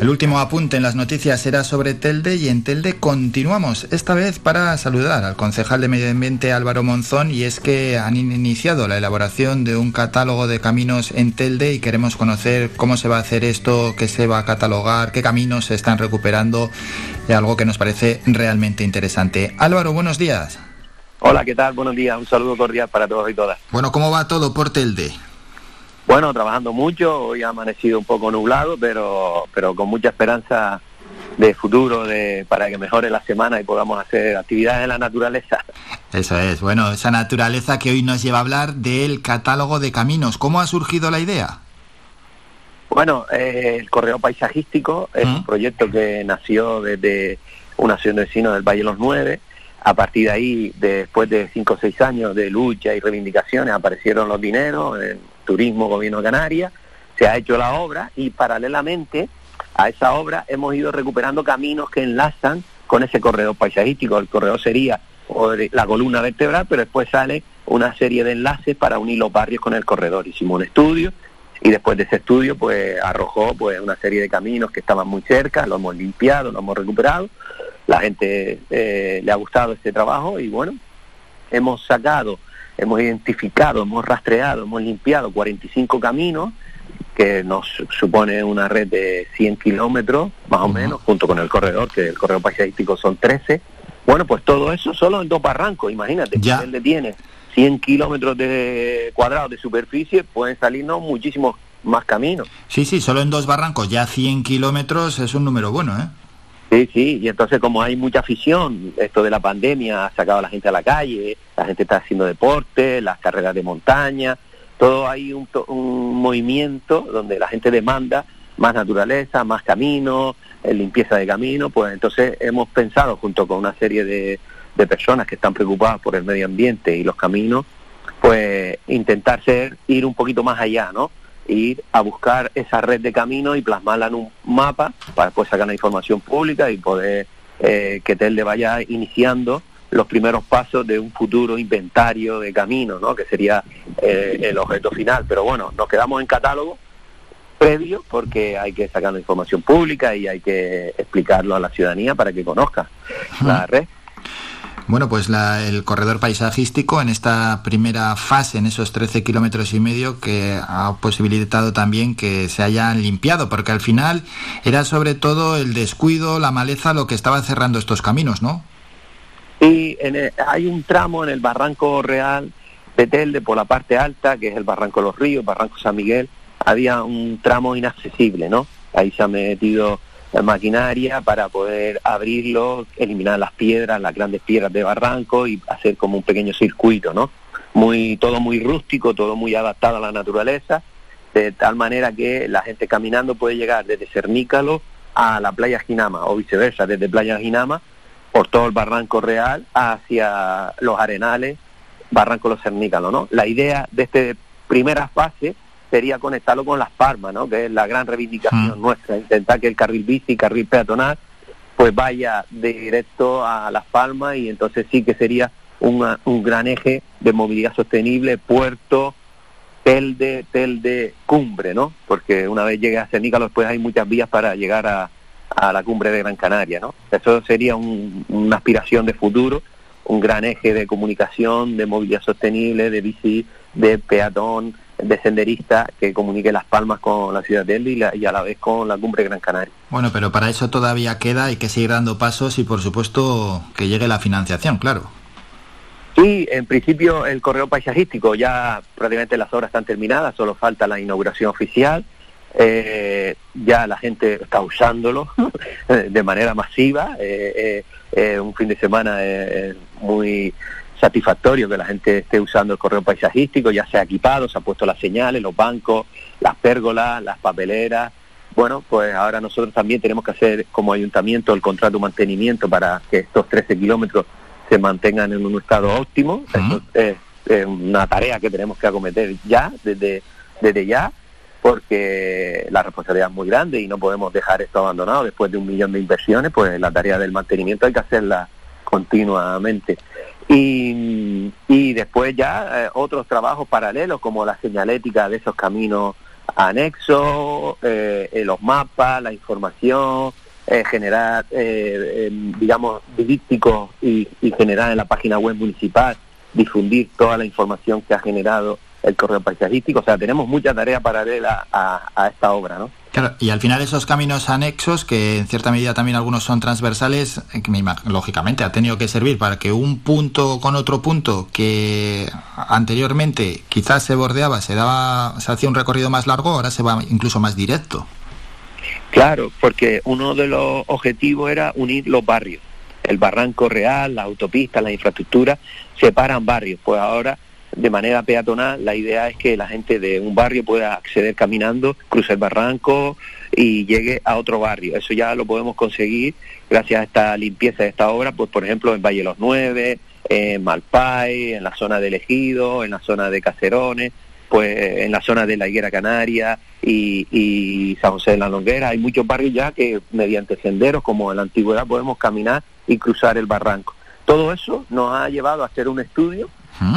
El último apunte en las noticias era sobre Telde y en Telde continuamos, esta vez para saludar al concejal de Medio Ambiente Álvaro Monzón y es que han iniciado la elaboración de un catálogo de caminos en Telde y queremos conocer cómo se va a hacer esto, qué se va a catalogar, qué caminos se están recuperando, algo que nos parece realmente interesante. Álvaro, buenos días. Hola, ¿qué tal? Buenos días, un saludo cordial para todos y todas. Bueno, ¿cómo va todo por Telde? Bueno, trabajando mucho, hoy ha amanecido un poco nublado, pero, pero con mucha esperanza de futuro de, para que mejore la semana y podamos hacer actividades en la naturaleza. Eso es, bueno, esa naturaleza que hoy nos lleva a hablar del catálogo de caminos. ¿Cómo ha surgido la idea? Bueno, eh, el Correo Paisajístico es un proyecto que nació desde una asociación de vecinos del Valle de los Nueve. A partir de ahí, después de cinco o seis años de lucha y reivindicaciones, aparecieron los dineros, Turismo Gobierno de Canarias, se ha hecho la obra y paralelamente a esa obra hemos ido recuperando caminos que enlazan con ese corredor paisajístico. El corredor sería la columna vertebral, pero después sale una serie de enlaces para unir los barrios con el corredor. Hicimos un estudio y después de ese estudio pues arrojó pues una serie de caminos que estaban muy cerca, lo hemos limpiado, lo hemos recuperado. La gente eh, le ha gustado este trabajo y bueno, hemos sacado hemos identificado, hemos rastreado, hemos limpiado 45 caminos, que nos supone una red de 100 kilómetros, más o menos, junto con el corredor, que el corredor paisajístico son 13. Bueno, pues todo eso solo en dos barrancos, imagínate, ya. él tiene 100 kilómetros de cuadrados de superficie, pueden salirnos muchísimos más caminos. Sí, sí, solo en dos barrancos, ya 100 kilómetros es un número bueno, ¿eh? Sí, sí, y entonces como hay mucha afición, esto de la pandemia ha sacado a la gente a la calle, la gente está haciendo deporte, las carreras de montaña, todo hay un, movimiento donde la gente demanda más naturaleza, más caminos, eh, limpieza de camino, pues entonces hemos pensado junto con una serie de, de personas que están preocupadas por el medio ambiente y los caminos, pues intentar ser, ir un poquito más allá, ¿no? Ir a buscar esa red de caminos y plasmarla en un mapa para después sacar la información pública y poder eh, que TELDE vaya iniciando los primeros pasos de un futuro inventario de caminos, ¿no? que sería eh, el objeto final. Pero bueno, nos quedamos en catálogo previo porque hay que sacar la información pública y hay que explicarlo a la ciudadanía para que conozca la red. Bueno, pues el corredor paisajístico en esta primera fase, en esos 13 kilómetros y medio, que ha posibilitado también que se hayan limpiado, porque al final era sobre todo el descuido, la maleza, lo que estaba cerrando estos caminos, ¿no? Sí, hay un tramo en el Barranco Real de Telde por la parte alta, que es el Barranco Los Ríos, Barranco San Miguel, había un tramo inaccesible, ¿no? Ahí se ha metido maquinaria para poder abrirlo, eliminar las piedras, las grandes piedras de barranco y hacer como un pequeño circuito, ¿no? Muy, todo muy rústico, todo muy adaptado a la naturaleza, de tal manera que la gente caminando puede llegar desde Cernícalo a la playa Ginama o viceversa, desde playa Ginama por todo el barranco real hacia los arenales, barranco Los Cernícalos, ¿no? La idea de esta primera fase sería conectarlo con Las Palmas, ¿no? que es la gran reivindicación mm. nuestra, intentar que el carril bici, carril peatonal, pues vaya directo a Las Palmas y entonces sí que sería un gran eje de movilidad sostenible, puerto, telde, telde, cumbre, ¿no? Porque una vez llegue a Cenícalo, después hay muchas vías para llegar a, a la cumbre de Gran Canaria, ¿no? Eso sería una aspiración de futuro, un gran eje de comunicación, de movilidad sostenible, de bici, de peatón, de senderista que comunique Las Palmas con la ciudad de Eldi y, a la vez con la cumbre Gran Canaria. Bueno, pero para eso todavía queda, hay que seguir dando pasos y por supuesto que llegue la financiación, claro. Sí, en principio el correo paisajístico ya prácticamente las obras están terminadas, solo falta la inauguración oficial. Eh, ya la gente está usándolo de manera masiva. Eh, eh, un fin de semana muy satisfactorio que la gente esté usando el correo paisajístico, ya se ha equipado, se ha puesto las señales, los bancos, las pérgolas, las papeleras. Bueno, pues ahora nosotros también tenemos que hacer como ayuntamiento el contrato de mantenimiento para que estos 13 kilómetros se mantengan en un estado óptimo. Eso es, una tarea que tenemos que acometer ya, desde, desde ya. porque la responsabilidad es muy grande y no podemos dejar esto abandonado después de un millón de inversiones, pues la tarea del mantenimiento hay que hacerla continuamente. Y, y después ya eh, otros trabajos paralelos como la señalética de esos caminos anexos, eh, eh, los mapas, la información, generar, digamos, dípticos y, y generar en la página web municipal, difundir toda la información que ha generado el correo paisajístico. O sea, tenemos mucha tarea paralela a, esta obra, ¿no? Claro, y al final esos caminos anexos, que en cierta medida también algunos son transversales, eh, que lógicamente ha tenido que servir para que un punto con otro punto que anteriormente quizás se bordeaba, se daba, se hacía un recorrido más largo, ahora se va incluso más directo. Claro, porque uno de los objetivos era unir los barrios. El barranco real, la autopista, la infraestructura, separan barrios. Pues ahora de manera peatonal, la idea es que la gente de un barrio pueda acceder caminando, cruce el barranco y llegue a otro barrio. Eso ya lo podemos conseguir gracias a esta limpieza de esta obra, pues por ejemplo en Valle Los Nueve, en Malpay, en la zona de Ejido, en la zona de Cacerones, pues en la zona de la Higuera Canaria y, y San José de la Longuera. Hay muchos barrios ya que mediante senderos como en la antigüedad podemos caminar y cruzar el barranco. Todo eso nos ha llevado a hacer un estudio,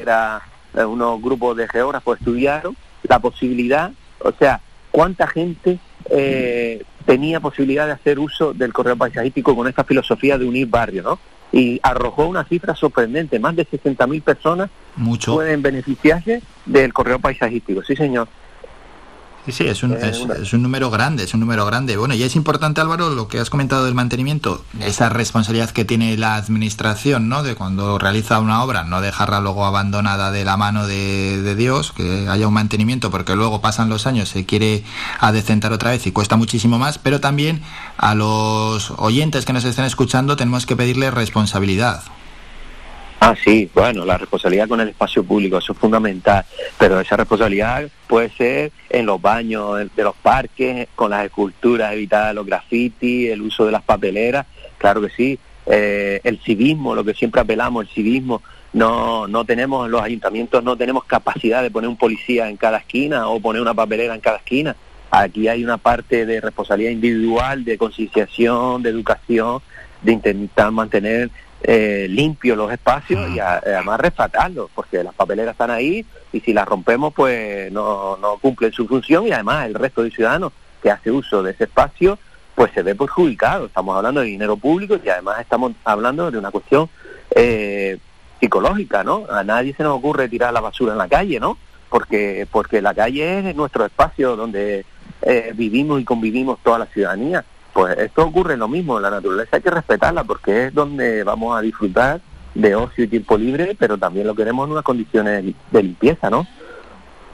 era eh, unos grupos de geógrafos estudiaron la posibilidad, o sea, cuánta gente eh, tenía posibilidad de hacer uso del correo paisajístico con esta filosofía de unir barrios, ¿no? Y arrojó una cifra sorprendente, más de 60.000 personas pueden beneficiarse del correo paisajístico, sí señor. Sí, sí, es un, es, un número grande, es un número grande. Bueno, y es importante, Álvaro, lo que has comentado del mantenimiento, esa responsabilidad que tiene la administración, ¿no? De cuando realiza una obra, no dejarla luego abandonada de la mano de, de Dios, que haya un mantenimiento, porque luego pasan los años, se quiere adecentar otra vez y cuesta muchísimo más, pero también a los oyentes que nos estén escuchando tenemos que pedirle responsabilidad. Ah, sí, bueno, la responsabilidad con el espacio público, eso es fundamental, pero esa responsabilidad puede ser en los baños de los parques, con las esculturas, evitar los grafitis, el uso de las papeleras, claro que sí, eh, el civismo, lo que siempre apelamos, el civismo, no, no tenemos, los ayuntamientos no tenemos capacidad de poner un policía en cada esquina o poner una papelera en cada esquina, aquí hay una parte de responsabilidad individual, de concienciación, de educación, de intentar mantener eh, limpios los espacios y además rescatarlos, porque las papeleras están ahí y si las rompemos pues no, no cumplen su función y además el resto de ciudadanos que hace uso de ese espacio pues se ve perjudicado. Estamos hablando de dinero público y además estamos hablando de una cuestión eh, psicológica, ¿no? A nadie se nos ocurre tirar la basura en la calle, ¿no? Porque, porque la calle es nuestro espacio donde eh, vivimos y convivimos toda la ciudadanía pues esto ocurre lo mismo, la naturaleza hay que respetarla porque es donde vamos a disfrutar de ocio y tiempo libre, pero también lo queremos en unas condiciones de limpieza, ¿no?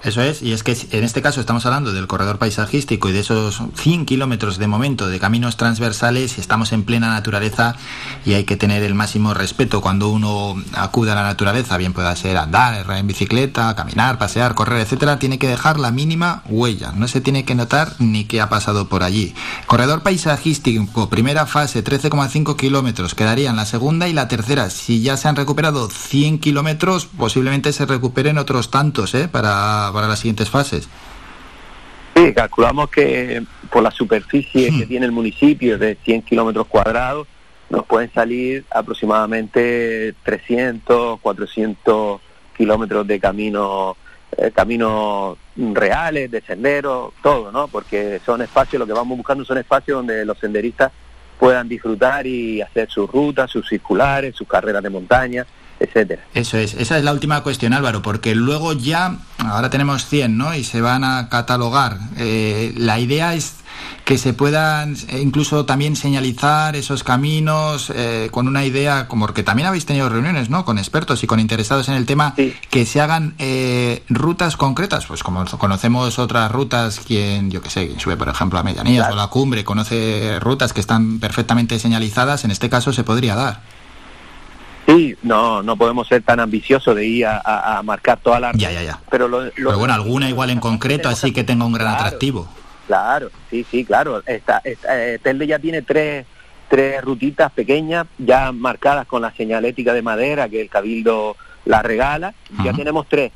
Eso es, y es que en este caso estamos hablando del corredor paisajístico y de esos 100 kilómetros de momento de caminos transversales estamos en plena naturaleza y hay que tener el máximo respeto cuando uno acude a la naturaleza, bien pueda ser andar, en bicicleta, caminar, pasear, correr, etcétera, tiene que dejar la mínima huella, no se tiene que notar ni qué ha pasado por allí. Corredor paisajístico, primera fase, 13,5 kilómetros, quedarían la segunda y la tercera. Si ya se han recuperado 100 kilómetros, posiblemente se recuperen otros tantos, ¿eh? Para para, las siguientes fases? Sí, calculamos que por la superficie que hmm. tiene el municipio de 100 kilómetros cuadrados, nos pueden salir aproximadamente 300, 400 kilómetros de camino eh, caminos reales, de senderos, todo, ¿no? Porque son espacios, lo que vamos buscando son espacios donde los senderistas puedan disfrutar y hacer sus rutas, sus circulares, sus carreras de montaña etcétera. Eso es, esa es la última cuestión, Álvaro, porque luego ya, ahora tenemos 100, ¿no? Y se van a catalogar. Eh, la idea es que se puedan eh, incluso también señalizar esos caminos eh, con una idea, como que también habéis tenido reuniones, ¿no? Con expertos y con interesados en el tema, que se hagan rutas concretas, pues como conocemos otras rutas, quien, yo que sé, quien sube, por ejemplo, a Medianías o a la cumbre, conoce rutas que están perfectamente señalizadas, en este caso se podría dar. Sí, no, no podemos ser tan ambiciosos de ir a, marcar toda la... Ya, ya, ya. Pero, bueno, alguna igual en concreto, así que tenga un gran atractivo. Claro, sí, sí, claro. Esta, eh, Telde ya tiene tres, tres rutitas pequeñas ya marcadas con la señalética de madera que el Cabildo la regala. Ya tenemos tres.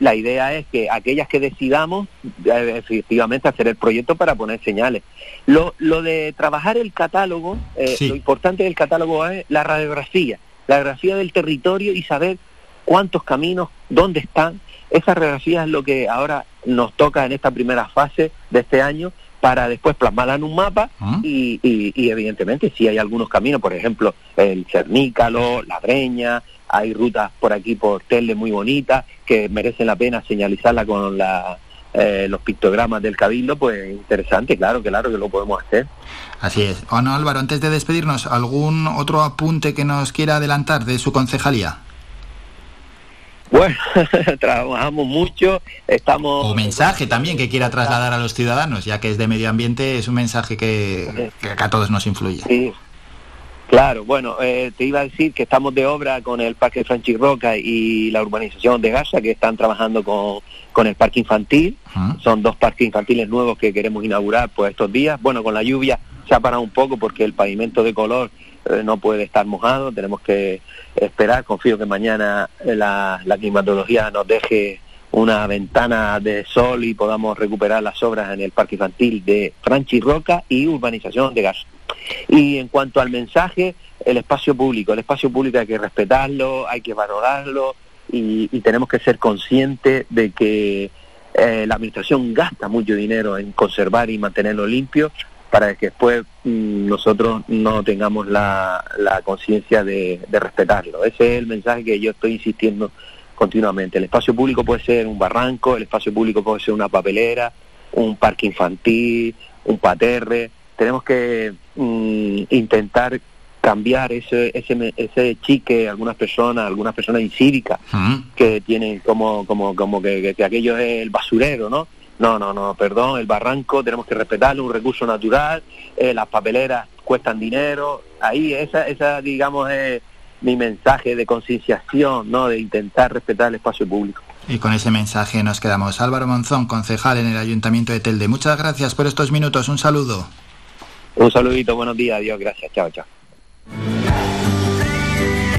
la idea es que aquellas que decidamos eh, efectivamente hacer el proyecto para poner señales. Lo, lo de trabajar el catálogo, eh, lo importante del catálogo es la radiografía, la radiografía del territorio y saber cuántos caminos, dónde están. Esa radiografía es lo que ahora nos toca en esta primera fase de este año para después plasmarla en un mapa ah. y, y, evidentemente si hay algunos caminos, por ejemplo el Cernícalo, la Breña, hay rutas por aquí por Telde muy bonitas que merecen la pena señalizarla con la, eh, los pictogramas del cabildo, pues interesante, claro, claro que lo podemos hacer. Así es. Bueno, Álvaro, antes de despedirnos, ¿algún otro apunte que nos quiera adelantar de su concejalía? Bueno, trabajamos mucho, estamos... O mensaje también que quiera trasladar a los ciudadanos, ya que es de medio ambiente, es un mensaje que, a todos nos influye. Sí, claro, bueno, eh, te iba a decir que estamos de obra con el Parque Franchi Roca y la urbanización de Gaza, que están trabajando con, con el parque infantil. Son dos parques infantiles nuevos que queremos inaugurar pues estos días. Bueno, con la lluvia se ha parado un poco porque el pavimento de color eh, no puede estar mojado, tenemos que esperar, confío que mañana la, climatología nos deje una ventana de sol y podamos recuperar las obras en el parque infantil de Franchi Roca y urbanización de gas. Y en cuanto al mensaje, el espacio público, el espacio público hay que respetarlo, hay que valorarlo y, tenemos que ser conscientes de que eh, la administración gasta mucho dinero en conservar y mantenerlo limpio, para que después mm, nosotros no tengamos la, conciencia de, respetarlo. Ese es el mensaje que yo estoy insistiendo continuamente. El espacio público puede ser un barranco, el espacio público puede ser una papelera, un parque infantil, un paterre. Tenemos que mm, intentar cambiar ese, ese, ese chique algunas personas, algunas personas incívicas que tienen como, como, como que, que aquello es el basurero, ¿no? No, no, no, perdón, el barranco tenemos que respetarlo, un recurso natural, eh, las papeleras cuestan dinero, ahí esa, esa digamos, es mi mensaje de concienciación, ¿no? De intentar respetar el espacio público. Y con ese mensaje nos quedamos. Álvaro Monzón, concejal en el Ayuntamiento de Telde. Muchas gracias por estos minutos. Un saludo. Un saludito, buenos días, adiós, gracias. Chao, chao.